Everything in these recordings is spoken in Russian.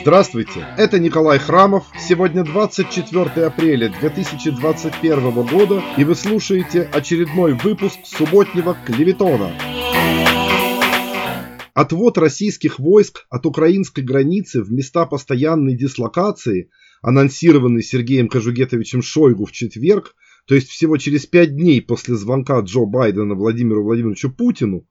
Здравствуйте, это Николай Храмов. Сегодня 24 апреля 2021 года, и вы слушаете очередной выпуск субботнего Клеветона. Отвод российских войск от украинской границы в места постоянной дислокации, анонсированный Сергеем Кожугетовичем Шойгу в четверг, то есть всего через пять дней после звонка Джо Байдена Владимиру Владимировичу Путину,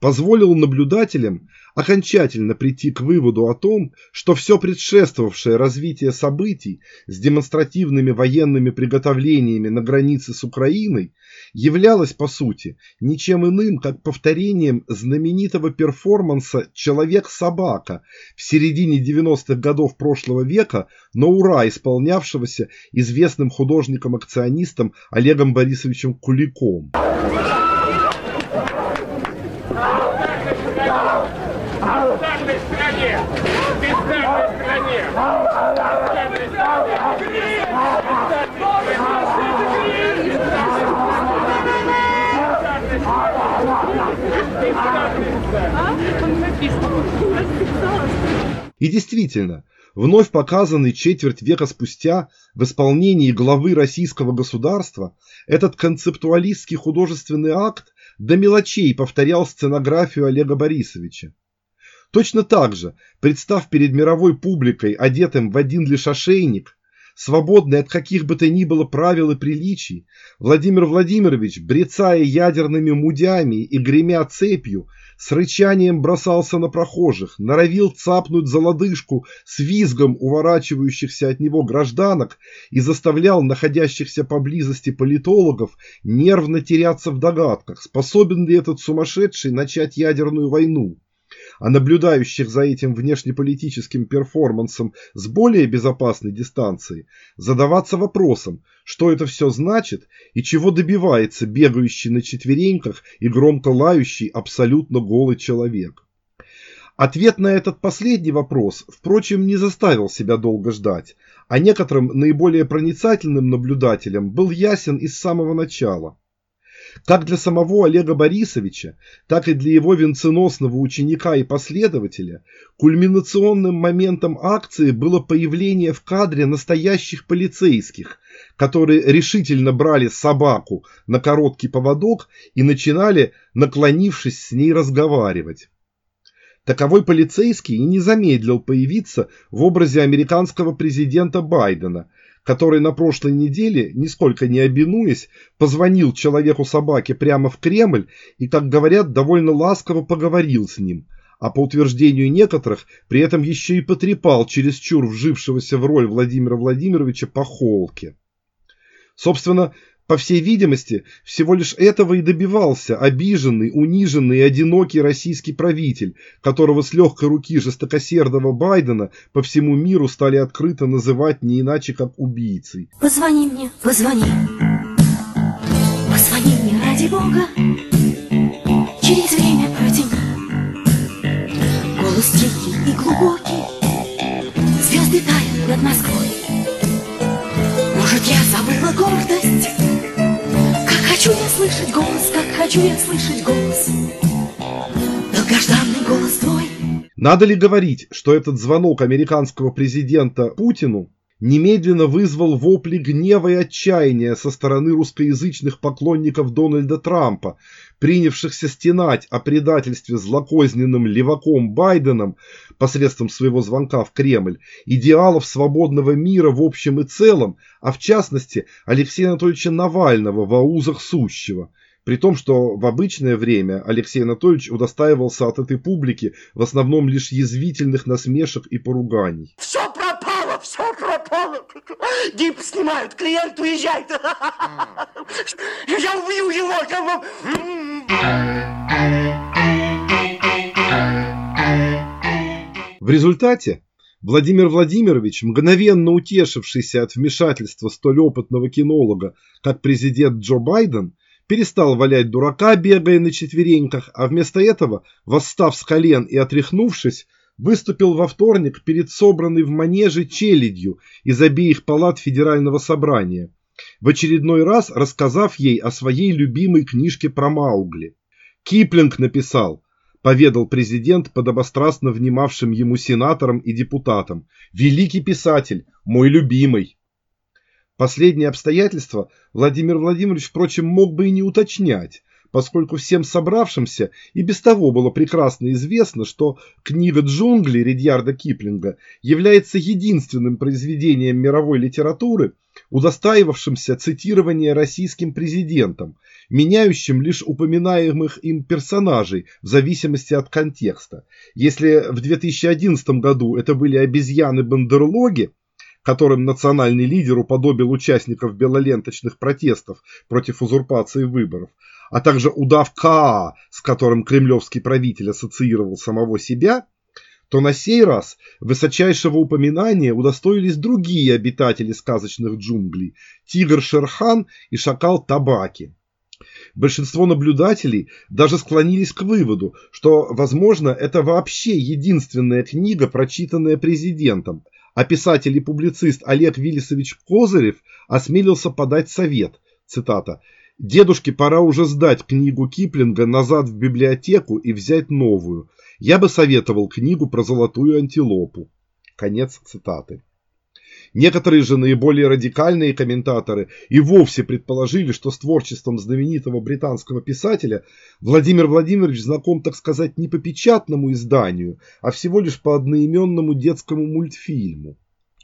позволил наблюдателям окончательно прийти к выводу о том, что все предшествовавшее развитие событий с демонстративными военными приготовлениями на границе с Украиной являлось по сути ничем иным, как повторением знаменитого перформанса «Человек-собака» в середине 90-х годов прошлого века на ура исполнявшегося известным художником-акционистом Олегом Борисовичем Куликом. каждой стране, ты в каждой стране, И действительно, вновь показанный четверть века спустя в исполнении главы российского государства, этот концептуалистский художественный акт до мелочей повторял сценографию Олега Борисовича. Точно так же, представ перед мировой публикой, одетым в один лишь ошейник, свободный от каких бы то ни было правил и приличий, Владимир Владимирович, брецая ядерными мудями и гремя цепью, с рычанием бросался на прохожих, норовил цапнуть за лодыжку с визгом уворачивающихся от него гражданок и заставлял находящихся поблизости политологов нервно теряться в догадках, способен ли этот сумасшедший начать ядерную войну а наблюдающих за этим внешнеполитическим перформансом с более безопасной дистанции задаваться вопросом, что это все значит и чего добивается бегающий на четвереньках и громко лающий абсолютно голый человек. Ответ на этот последний вопрос, впрочем, не заставил себя долго ждать, а некоторым наиболее проницательным наблюдателям был ясен из самого начала – как для самого Олега Борисовича, так и для его венценосного ученика и последователя, кульминационным моментом акции было появление в кадре настоящих полицейских, которые решительно брали собаку на короткий поводок и начинали, наклонившись с ней, разговаривать. Таковой полицейский и не замедлил появиться в образе американского президента Байдена – который на прошлой неделе, нисколько не обинуясь, позвонил человеку-собаке прямо в Кремль и, как говорят, довольно ласково поговорил с ним, а по утверждению некоторых, при этом еще и потрепал чересчур вжившегося в роль Владимира Владимировича по холке. Собственно, по всей видимости, всего лишь этого и добивался обиженный, униженный и одинокий российский правитель, которого с легкой руки жестокосердого Байдена по всему миру стали открыто называть не иначе, как убийцей. Позвони мне, позвони. Позвони мне ради бога. Через время протяни. Голос тихий и глубокий. Звезды тают над Москвой. Может, я забыла гордость? Хочу я слышать голос, как хочу я слышать голос. Долгожданный голос твой. Надо ли говорить, что этот звонок американского президента Путину немедленно вызвал вопли гнева и отчаяния со стороны русскоязычных поклонников Дональда Трампа, принявшихся стенать о предательстве злокозненным леваком Байденом посредством своего звонка в Кремль, идеалов свободного мира в общем и целом, а в частности Алексея Анатольевича Навального во узах сущего. При том, что в обычное время Алексей Анатольевич удостаивался от этой публики в основном лишь язвительных насмешек и поруганий. Все пропало, все пропало. Гип снимают, клиент уезжает. Я убью его. В результате Владимир Владимирович, мгновенно утешившийся от вмешательства столь опытного кинолога, как президент Джо Байден, перестал валять дурака, бегая на четвереньках, а вместо этого, восстав с колен и отряхнувшись, выступил во вторник перед собранной в манеже челядью из обеих палат Федерального собрания, в очередной раз рассказав ей о своей любимой книжке про Маугли. Киплинг написал поведал президент подобострастно внимавшим ему сенаторам и депутатам. «Великий писатель, мой любимый!» Последнее обстоятельство Владимир Владимирович, впрочем, мог бы и не уточнять, поскольку всем собравшимся и без того было прекрасно известно, что книга «Джунгли» Редьярда Киплинга является единственным произведением мировой литературы, удостаивавшимся цитирования российским президентом, меняющим лишь упоминаемых им персонажей в зависимости от контекста. Если в 2011 году это были обезьяны-бандерлоги, которым национальный лидер уподобил участников белоленточных протестов против узурпации выборов, а также удав Каа, с которым кремлевский правитель ассоциировал самого себя, то на сей раз высочайшего упоминания удостоились другие обитатели сказочных джунглей – тигр Шерхан и шакал Табаки. Большинство наблюдателей даже склонились к выводу, что, возможно, это вообще единственная книга, прочитанная президентом, а писатель и публицист Олег Виллисович Козырев осмелился подать совет, цитата, Дедушке пора уже сдать книгу Киплинга назад в библиотеку и взять новую. Я бы советовал книгу про золотую антилопу. Конец цитаты. Некоторые же наиболее радикальные комментаторы и вовсе предположили, что с творчеством знаменитого британского писателя Владимир Владимирович знаком, так сказать, не по печатному изданию, а всего лишь по одноименному детскому мультфильму.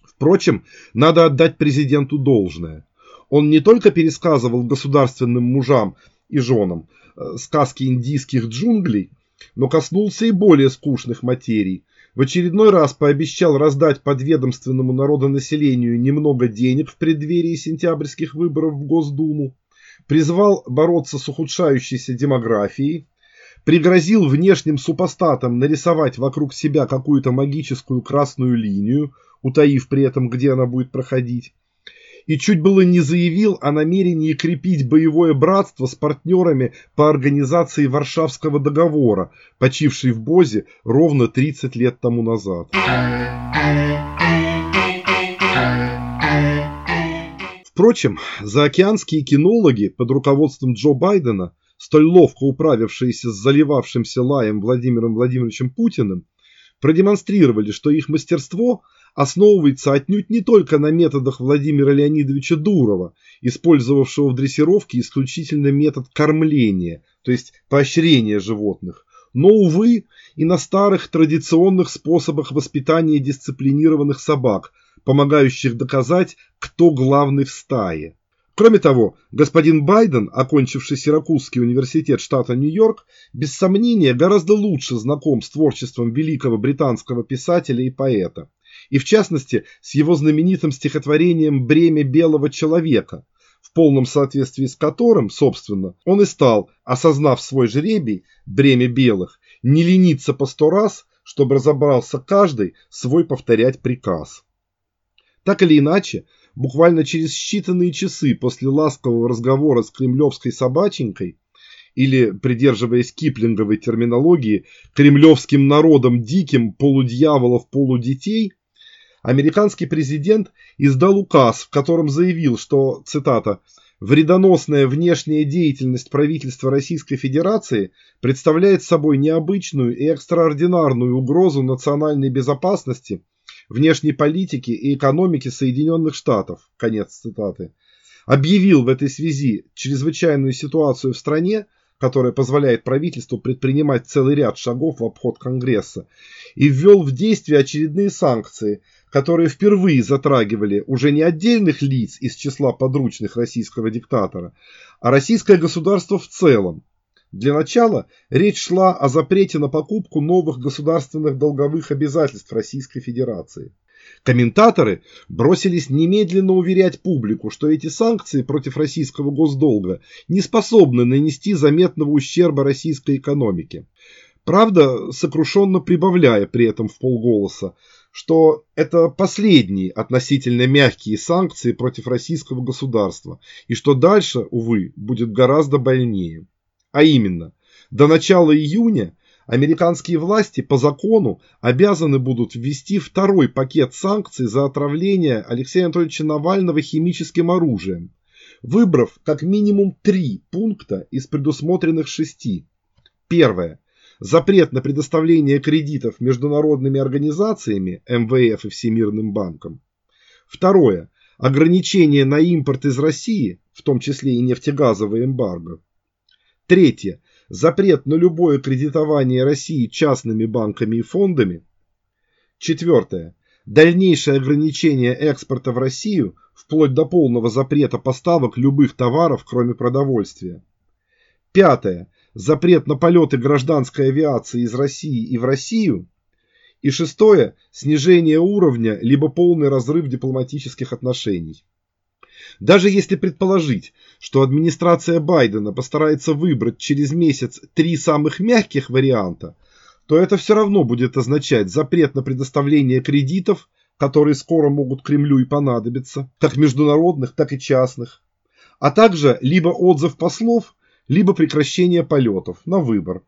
Впрочем, надо отдать президенту должное. Он не только пересказывал государственным мужам и женам э, сказки индийских джунглей, но коснулся и более скучных материй. В очередной раз пообещал раздать подведомственному народонаселению немного денег в преддверии сентябрьских выборов в Госдуму, призвал бороться с ухудшающейся демографией, пригрозил внешним супостатам нарисовать вокруг себя какую-то магическую красную линию, утаив при этом, где она будет проходить, и чуть было не заявил о намерении крепить боевое братство с партнерами по организации Варшавского договора, почившей в Бозе ровно 30 лет тому назад. Впрочем, заокеанские кинологи под руководством Джо Байдена, столь ловко управившиеся с заливавшимся лаем Владимиром Владимировичем Путиным, продемонстрировали, что их мастерство – основывается отнюдь не только на методах Владимира Леонидовича Дурова, использовавшего в дрессировке исключительно метод кормления, то есть поощрения животных, но, увы, и на старых традиционных способах воспитания дисциплинированных собак, помогающих доказать, кто главный в стае. Кроме того, господин Байден, окончивший Сиракузский университет штата Нью-Йорк, без сомнения гораздо лучше знаком с творчеством великого британского писателя и поэта и в частности с его знаменитым стихотворением «Бремя белого человека», в полном соответствии с которым, собственно, он и стал, осознав свой жребий, бремя белых, не лениться по сто раз, чтобы разобрался каждый свой повторять приказ. Так или иначе, буквально через считанные часы после ласкового разговора с кремлевской собаченькой, или, придерживаясь киплинговой терминологии, кремлевским народом диким полудьяволов полудетей, американский президент издал указ, в котором заявил, что, цитата, «вредоносная внешняя деятельность правительства Российской Федерации представляет собой необычную и экстраординарную угрозу национальной безопасности, внешней политики и экономики Соединенных Штатов». Конец цитаты. Объявил в этой связи чрезвычайную ситуацию в стране, которая позволяет правительству предпринимать целый ряд шагов в обход Конгресса, и ввел в действие очередные санкции – которые впервые затрагивали уже не отдельных лиц из числа подручных российского диктатора, а российское государство в целом. Для начала речь шла о запрете на покупку новых государственных долговых обязательств Российской Федерации. Комментаторы бросились немедленно уверять публику, что эти санкции против российского госдолга не способны нанести заметного ущерба российской экономике. Правда, сокрушенно прибавляя при этом в полголоса, что это последние относительно мягкие санкции против российского государства, и что дальше, увы, будет гораздо больнее. А именно, до начала июня американские власти по закону обязаны будут ввести второй пакет санкций за отравление Алексея Анатольевича Навального химическим оружием, выбрав как минимум три пункта из предусмотренных шести. Первое запрет на предоставление кредитов международными организациями, МВФ и Всемирным банком. Второе. Ограничение на импорт из России, в том числе и нефтегазовый эмбарго. Третье. Запрет на любое кредитование России частными банками и фондами. Четвертое. Дальнейшее ограничение экспорта в Россию, вплоть до полного запрета поставок любых товаров, кроме продовольствия. Пятое. Запрет на полеты гражданской авиации из России и в Россию. И шестое. Снижение уровня, либо полный разрыв дипломатических отношений. Даже если предположить, что администрация Байдена постарается выбрать через месяц три самых мягких варианта, то это все равно будет означать запрет на предоставление кредитов, которые скоро могут Кремлю и понадобиться, как международных, так и частных, а также либо отзыв послов, либо прекращение полетов на выбор.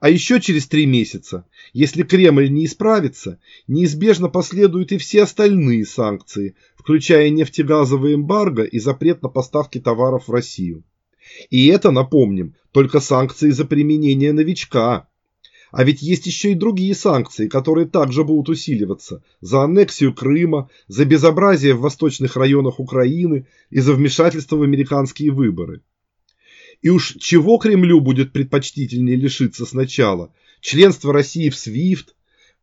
А еще через три месяца, если Кремль не исправится, неизбежно последуют и все остальные санкции, включая нефтегазовый эмбарго и запрет на поставки товаров в Россию. И это, напомним, только санкции за применение новичка. А ведь есть еще и другие санкции, которые также будут усиливаться. За аннексию Крыма, за безобразие в восточных районах Украины и за вмешательство в американские выборы. И уж чего Кремлю будет предпочтительнее лишиться сначала? Членство России в SWIFT,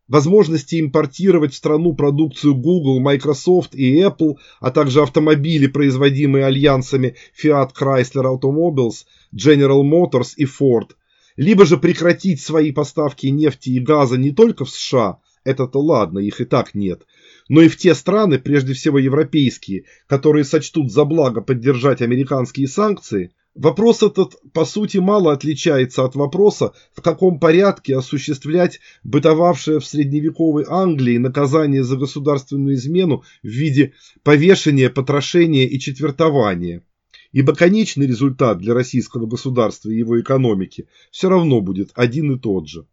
возможности импортировать в страну продукцию Google, Microsoft и Apple, а также автомобили, производимые альянсами Fiat Chrysler Automobiles, General Motors и Ford, либо же прекратить свои поставки нефти и газа не только в США, это-то ладно, их и так нет, но и в те страны, прежде всего европейские, которые сочтут за благо поддержать американские санкции – Вопрос этот, по сути, мало отличается от вопроса, в каком порядке осуществлять бытовавшее в средневековой Англии наказание за государственную измену в виде повешения, потрошения и четвертования. Ибо конечный результат для российского государства и его экономики все равно будет один и тот же.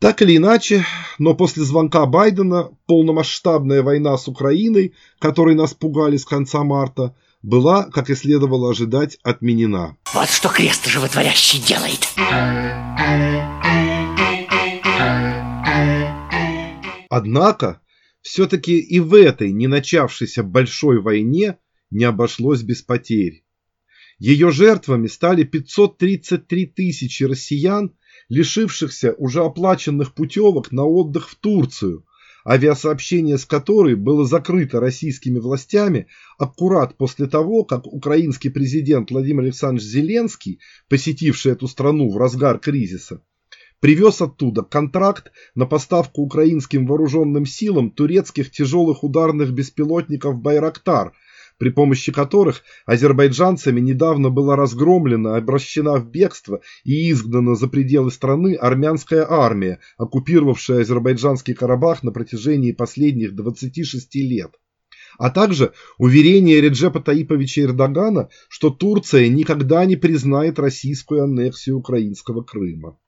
Так или иначе, но после звонка Байдена полномасштабная война с Украиной, которой нас пугали с конца марта – была, как и следовало ожидать, отменена. Вот что крест животворящий делает. Однако, все-таки и в этой не начавшейся большой войне не обошлось без потерь. Ее жертвами стали 533 тысячи россиян, лишившихся уже оплаченных путевок на отдых в Турцию, авиасообщение с которой было закрыто российскими властями аккурат после того, как украинский президент Владимир Александрович Зеленский, посетивший эту страну в разгар кризиса, привез оттуда контракт на поставку украинским вооруженным силам турецких тяжелых ударных беспилотников «Байрактар», при помощи которых азербайджанцами недавно была разгромлена, обращена в бегство и изгнана за пределы страны армянская армия, оккупировавшая азербайджанский Карабах на протяжении последних 26 лет а также уверение Реджепа Таиповича Эрдогана, что Турция никогда не признает российскую аннексию украинского Крыма.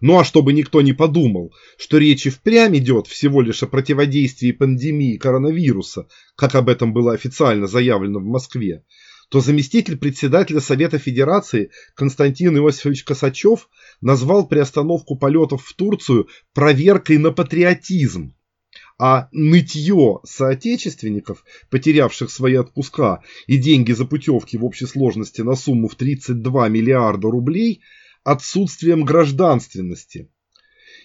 Ну а чтобы никто не подумал, что речь и впрямь идет всего лишь о противодействии пандемии коронавируса, как об этом было официально заявлено в Москве, то заместитель председателя Совета Федерации Константин Иосифович Косачев назвал приостановку полетов в Турцию проверкой на патриотизм. А нытье соотечественников, потерявших свои отпуска и деньги за путевки в общей сложности на сумму в 32 миллиарда рублей – отсутствием гражданственности.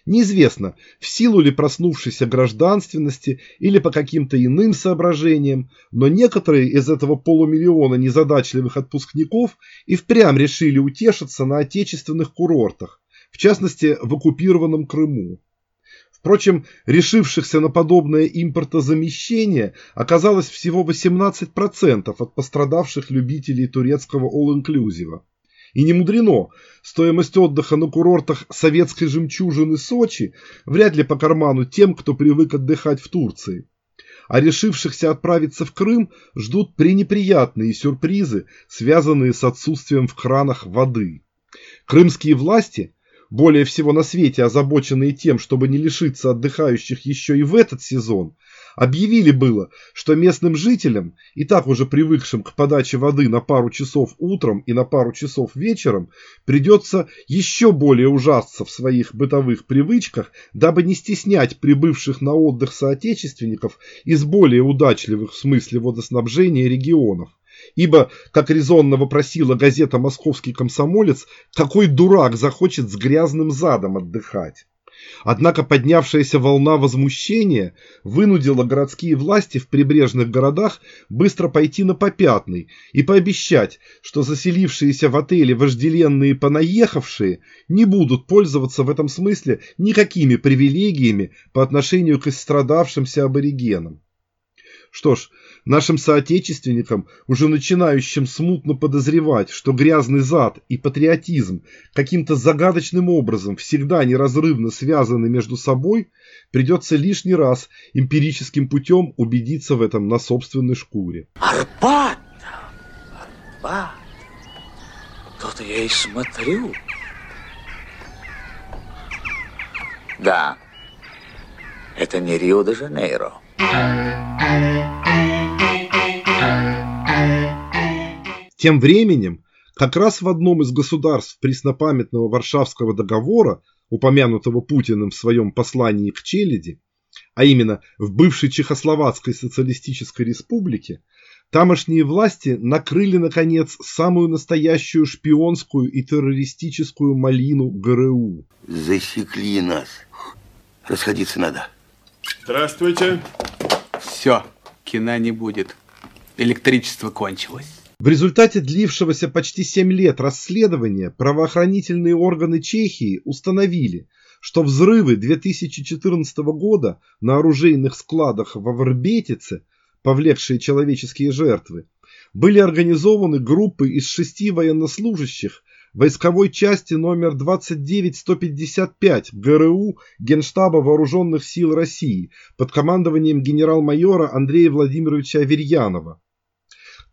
Неизвестно, в силу ли проснувшейся гражданственности или по каким-то иным соображениям, но некоторые из этого полумиллиона незадачливых отпускников и впрямь решили утешиться на отечественных курортах, в частности в оккупированном Крыму. Впрочем, решившихся на подобное импортозамещение оказалось всего 18% от пострадавших любителей турецкого all-inclusive. И не мудрено, стоимость отдыха на курортах советской жемчужины Сочи вряд ли по карману тем, кто привык отдыхать в Турции. А решившихся отправиться в Крым ждут пренеприятные сюрпризы, связанные с отсутствием в кранах воды. Крымские власти, более всего на свете озабоченные тем, чтобы не лишиться отдыхающих еще и в этот сезон, Объявили было, что местным жителям, и так уже привыкшим к подаче воды на пару часов утром и на пару часов вечером, придется еще более ужасться в своих бытовых привычках, дабы не стеснять прибывших на отдых соотечественников из более удачливых в смысле водоснабжения регионов. Ибо, как резонно вопросила газета «Московский комсомолец», какой дурак захочет с грязным задом отдыхать? Однако поднявшаяся волна возмущения вынудила городские власти в прибрежных городах быстро пойти на попятный и пообещать, что заселившиеся в отеле вожделенные понаехавшие не будут пользоваться в этом смысле никакими привилегиями по отношению к истрадавшимся аборигенам. Что ж, нашим соотечественникам, уже начинающим смутно подозревать, что грязный зад и патриотизм каким-то загадочным образом всегда неразрывно связаны между собой, придется лишний раз эмпирическим путем убедиться в этом на собственной шкуре. Арбат! Арбат! Тут я и смотрю. Да, это не Рио-де-Жанейро. Тем временем, как раз в одном из государств преснопамятного Варшавского договора, упомянутого Путиным в своем послании к Челяди, а именно в бывшей Чехословацкой социалистической республике, тамошние власти накрыли, наконец, самую настоящую шпионскую и террористическую малину ГРУ. Засекли нас. Расходиться надо. Здравствуйте. Все, кино не будет. Электричество кончилось. В результате длившегося почти 7 лет расследования правоохранительные органы Чехии установили, что взрывы 2014 года на оружейных складах в Авербетице, повлекшие человеческие жертвы, были организованы группой из шести военнослужащих войсковой части номер 29155 ГРУ Генштаба Вооруженных сил России под командованием генерал-майора Андрея Владимировича Аверьянова.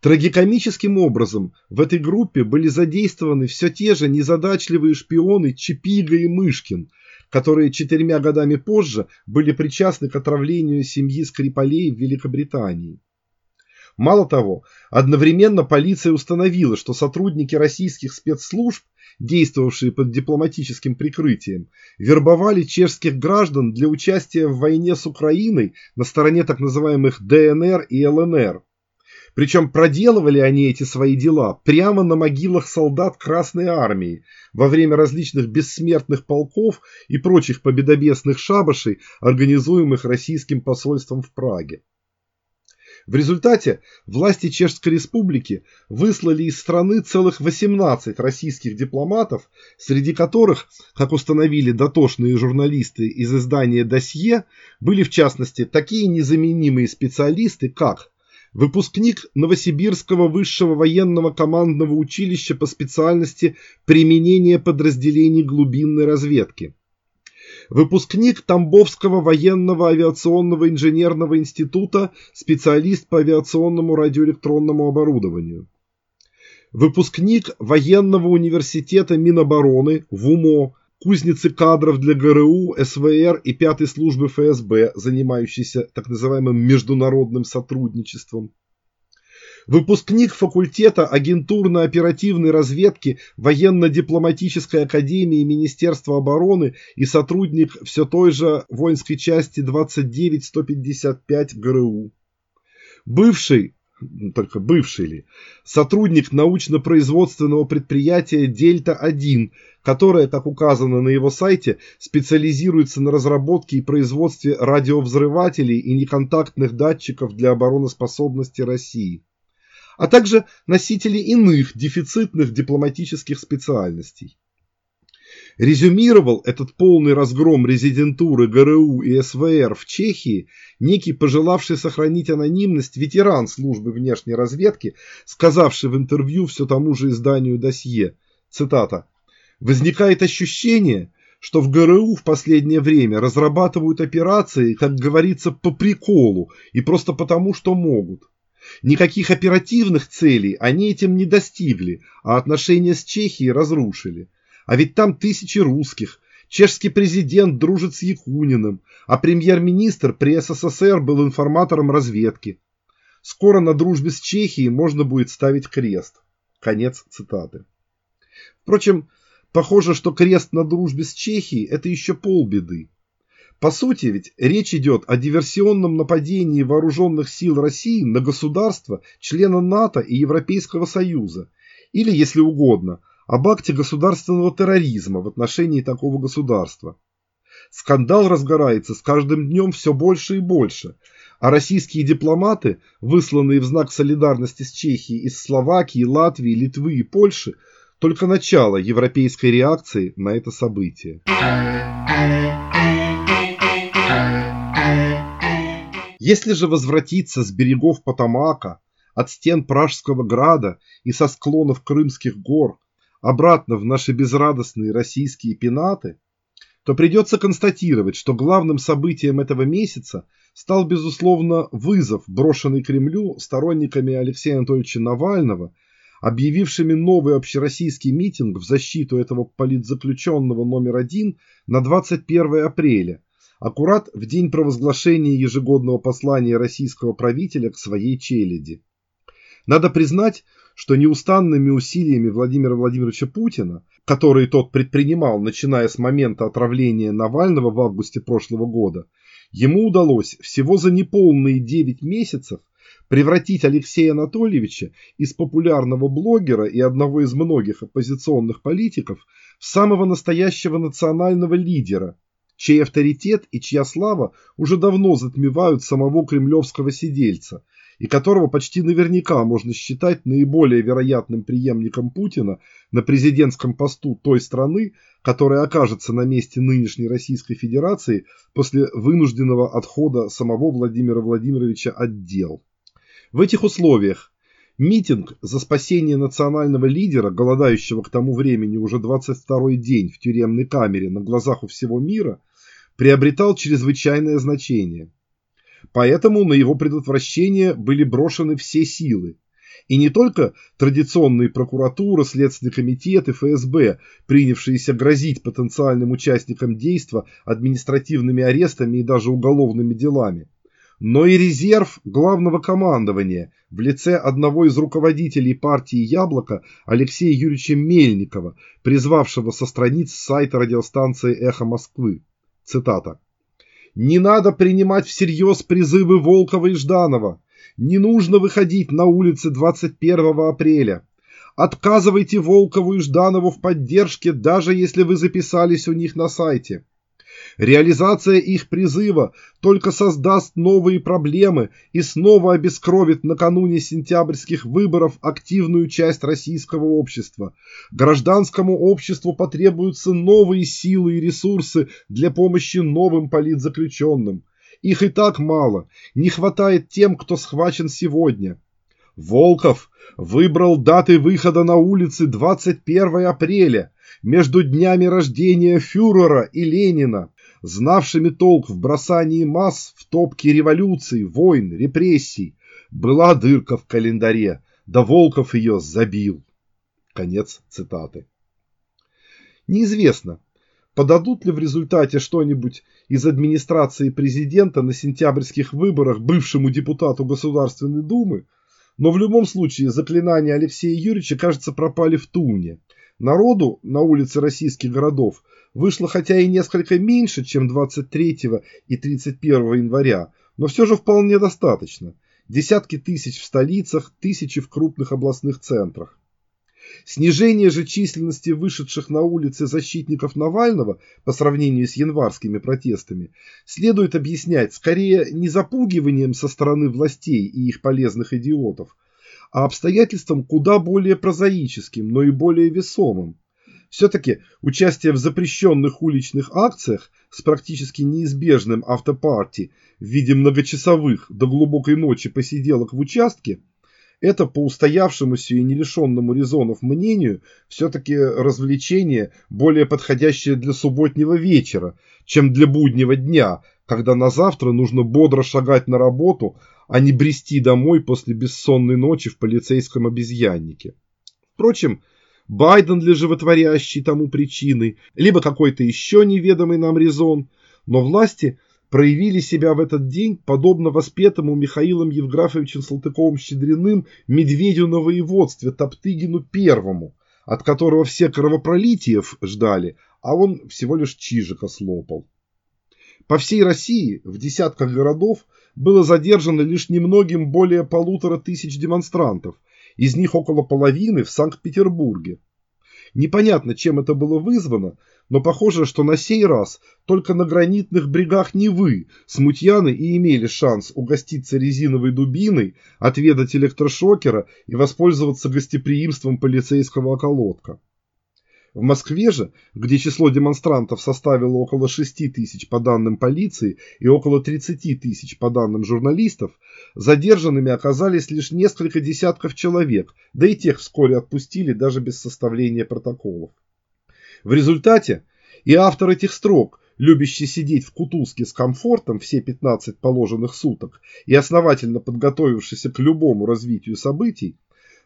Трагикомическим образом в этой группе были задействованы все те же незадачливые шпионы Чипига и Мышкин, которые четырьмя годами позже были причастны к отравлению семьи Скрипалей в Великобритании. Мало того, одновременно полиция установила, что сотрудники российских спецслужб, действовавшие под дипломатическим прикрытием, вербовали чешских граждан для участия в войне с Украиной на стороне так называемых ДНР и ЛНР. Причем проделывали они эти свои дела прямо на могилах солдат Красной Армии во время различных бессмертных полков и прочих победобесных шабашей, организуемых российским посольством в Праге. В результате власти Чешской Республики выслали из страны целых 18 российских дипломатов, среди которых, как установили дотошные журналисты из издания «Досье», были в частности такие незаменимые специалисты, как выпускник Новосибирского высшего военного командного училища по специальности применения подразделений глубинной разведки, выпускник Тамбовского военного авиационного инженерного института, специалист по авиационному радиоэлектронному оборудованию, выпускник военного университета Минобороны ВУМО, кузницы кадров для ГРУ, СВР и пятой службы ФСБ, занимающейся так называемым международным сотрудничеством. Выпускник факультета агентурно-оперативной разведки военно-дипломатической академии Министерства обороны и сотрудник все той же воинской части 29155 ГРУ. Бывший только бывший ли, сотрудник научно-производственного предприятия «Дельта-1», которое, как указано на его сайте, специализируется на разработке и производстве радиовзрывателей и неконтактных датчиков для обороноспособности России, а также носители иных дефицитных дипломатических специальностей. Резюмировал этот полный разгром резидентуры ГРУ и СВР в Чехии некий пожелавший сохранить анонимность ветеран службы внешней разведки, сказавший в интервью все тому же изданию «Досье», цитата, «Возникает ощущение, что в ГРУ в последнее время разрабатывают операции, как говорится, по приколу и просто потому, что могут. Никаких оперативных целей они этим не достигли, а отношения с Чехией разрушили. А ведь там тысячи русских, Чешский президент дружит с Якуниным, а премьер-министр при СССР был информатором разведки. Скоро на дружбе с Чехией можно будет ставить крест. Конец цитаты. Впрочем, похоже, что крест на дружбе с Чехией – это еще полбеды. По сути, ведь речь идет о диверсионном нападении вооруженных сил России на государство, члена НАТО и Европейского Союза, или, если угодно, об акте государственного терроризма в отношении такого государства. Скандал разгорается с каждым днем все больше и больше, а российские дипломаты, высланные в знак солидарности с Чехией из Словакии, Латвии, Литвы и Польши, только начало европейской реакции на это событие. Если же возвратиться с берегов Потамака, от стен Пражского града и со склонов Крымских гор обратно в наши безрадостные российские пенаты, то придется констатировать, что главным событием этого месяца стал, безусловно, вызов, брошенный Кремлю сторонниками Алексея Анатольевича Навального, объявившими новый общероссийский митинг в защиту этого политзаключенного номер один на 21 апреля – аккурат в день провозглашения ежегодного послания российского правителя к своей челяди. Надо признать, что неустанными усилиями Владимира Владимировича Путина, которые тот предпринимал, начиная с момента отравления Навального в августе прошлого года, ему удалось всего за неполные 9 месяцев превратить Алексея Анатольевича из популярного блогера и одного из многих оппозиционных политиков в самого настоящего национального лидера, чей авторитет и чья слава уже давно затмевают самого кремлевского сидельца, и которого почти наверняка можно считать наиболее вероятным преемником Путина на президентском посту той страны, которая окажется на месте нынешней Российской Федерации после вынужденного отхода самого Владимира Владимировича от дел. В этих условиях митинг за спасение национального лидера, голодающего к тому времени уже 22 день в тюремной камере на глазах у всего мира – приобретал чрезвычайное значение. Поэтому на его предотвращение были брошены все силы. И не только традиционные прокуратура, Следственный комитет и ФСБ, принявшиеся грозить потенциальным участникам действа административными арестами и даже уголовными делами, но и резерв главного командования в лице одного из руководителей партии «Яблоко» Алексея Юрьевича Мельникова, призвавшего со страниц сайта радиостанции «Эхо Москвы». Цитата. «Не надо принимать всерьез призывы Волкова и Жданова. Не нужно выходить на улицы 21 апреля. Отказывайте Волкову и Жданову в поддержке, даже если вы записались у них на сайте. Реализация их призыва только создаст новые проблемы и снова обескровит накануне сентябрьских выборов активную часть российского общества. Гражданскому обществу потребуются новые силы и ресурсы для помощи новым политзаключенным. Их и так мало, не хватает тем, кто схвачен сегодня. Волков выбрал даты выхода на улицы 21 апреля, между днями рождения фюрера и Ленина, знавшими толк в бросании масс в топке революций, войн, репрессий. Была дырка в календаре, да Волков ее забил. Конец цитаты. Неизвестно, подадут ли в результате что-нибудь из администрации президента на сентябрьских выборах бывшему депутату Государственной Думы, но в любом случае заклинания Алексея Юрьевича, кажется, пропали в туне. Народу на улице российских городов вышло хотя и несколько меньше, чем 23 и 31 января, но все же вполне достаточно. Десятки тысяч в столицах, тысячи в крупных областных центрах. Снижение же численности вышедших на улицы защитников Навального по сравнению с январскими протестами следует объяснять скорее не запугиванием со стороны властей и их полезных идиотов, а обстоятельством куда более прозаическим, но и более весомым. Все-таки участие в запрещенных уличных акциях с практически неизбежным автопарти в виде многочасовых до глубокой ночи посиделок в участке – это по устоявшемуся и не лишенному резонов мнению все-таки развлечение, более подходящее для субботнего вечера, чем для буднего дня, когда на завтра нужно бодро шагать на работу, а не брести домой после бессонной ночи в полицейском обезьяннике. Впрочем, Байден ли животворящий тому причины, либо какой-то еще неведомый нам резон, но власти проявили себя в этот день подобно воспетому Михаилом Евграфовичем Салтыковым-Щедриным медведю на воеводстве Топтыгину Первому, от которого все кровопролитиев ждали, а он всего лишь чижика слопал. По всей России в десятках городов было задержано лишь немногим более полутора тысяч демонстрантов, из них около половины в Санкт-Петербурге. Непонятно, чем это было вызвано, но похоже, что на сей раз только на гранитных брегах Невы смутьяны и имели шанс угоститься резиновой дубиной, отведать электрошокера и воспользоваться гостеприимством полицейского околотка. В Москве же, где число демонстрантов составило около 6 тысяч по данным полиции и около 30 тысяч по данным журналистов, задержанными оказались лишь несколько десятков человек, да и тех вскоре отпустили даже без составления протоколов. В результате и автор этих строк, любящий сидеть в кутузке с комфортом все 15 положенных суток и основательно подготовившийся к любому развитию событий,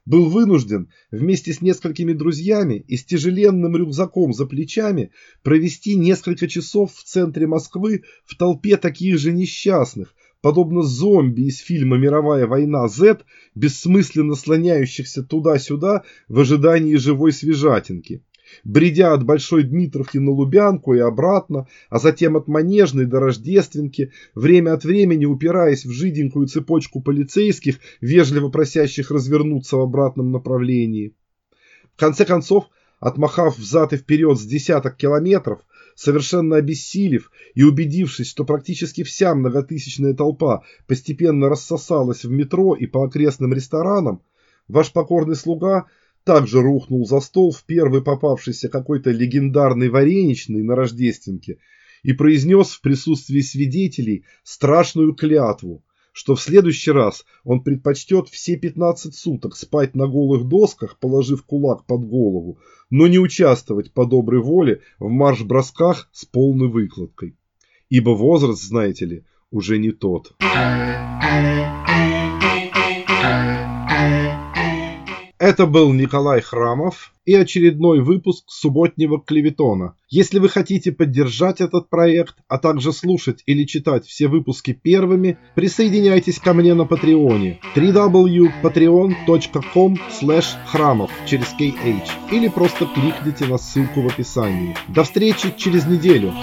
был вынужден вместе с несколькими друзьями и с тяжеленным рюкзаком за плечами провести несколько часов в центре Москвы в толпе таких же несчастных, подобно зомби из фильма «Мировая война Z», бессмысленно слоняющихся туда-сюда в ожидании живой свежатинки бредя от Большой Дмитровки на Лубянку и обратно, а затем от Манежной до Рождественки, время от времени упираясь в жиденькую цепочку полицейских, вежливо просящих развернуться в обратном направлении. В конце концов, отмахав взад и вперед с десяток километров, совершенно обессилев и убедившись, что практически вся многотысячная толпа постепенно рассосалась в метро и по окрестным ресторанам, ваш покорный слуга – также рухнул за стол в первый попавшийся какой-то легендарный вареничный на Рождественке и произнес в присутствии свидетелей страшную клятву, что в следующий раз он предпочтет все 15 суток спать на голых досках, положив кулак под голову, но не участвовать по доброй воле в марш-бросках с полной выкладкой. Ибо возраст, знаете ли, уже не тот. Это был Николай Храмов и очередной выпуск субботнего клеветона. Если вы хотите поддержать этот проект, а также слушать или читать все выпуски первыми, присоединяйтесь ко мне на Патреоне www.patreon.com храмов через KH или просто кликните на ссылку в описании. До встречи через неделю!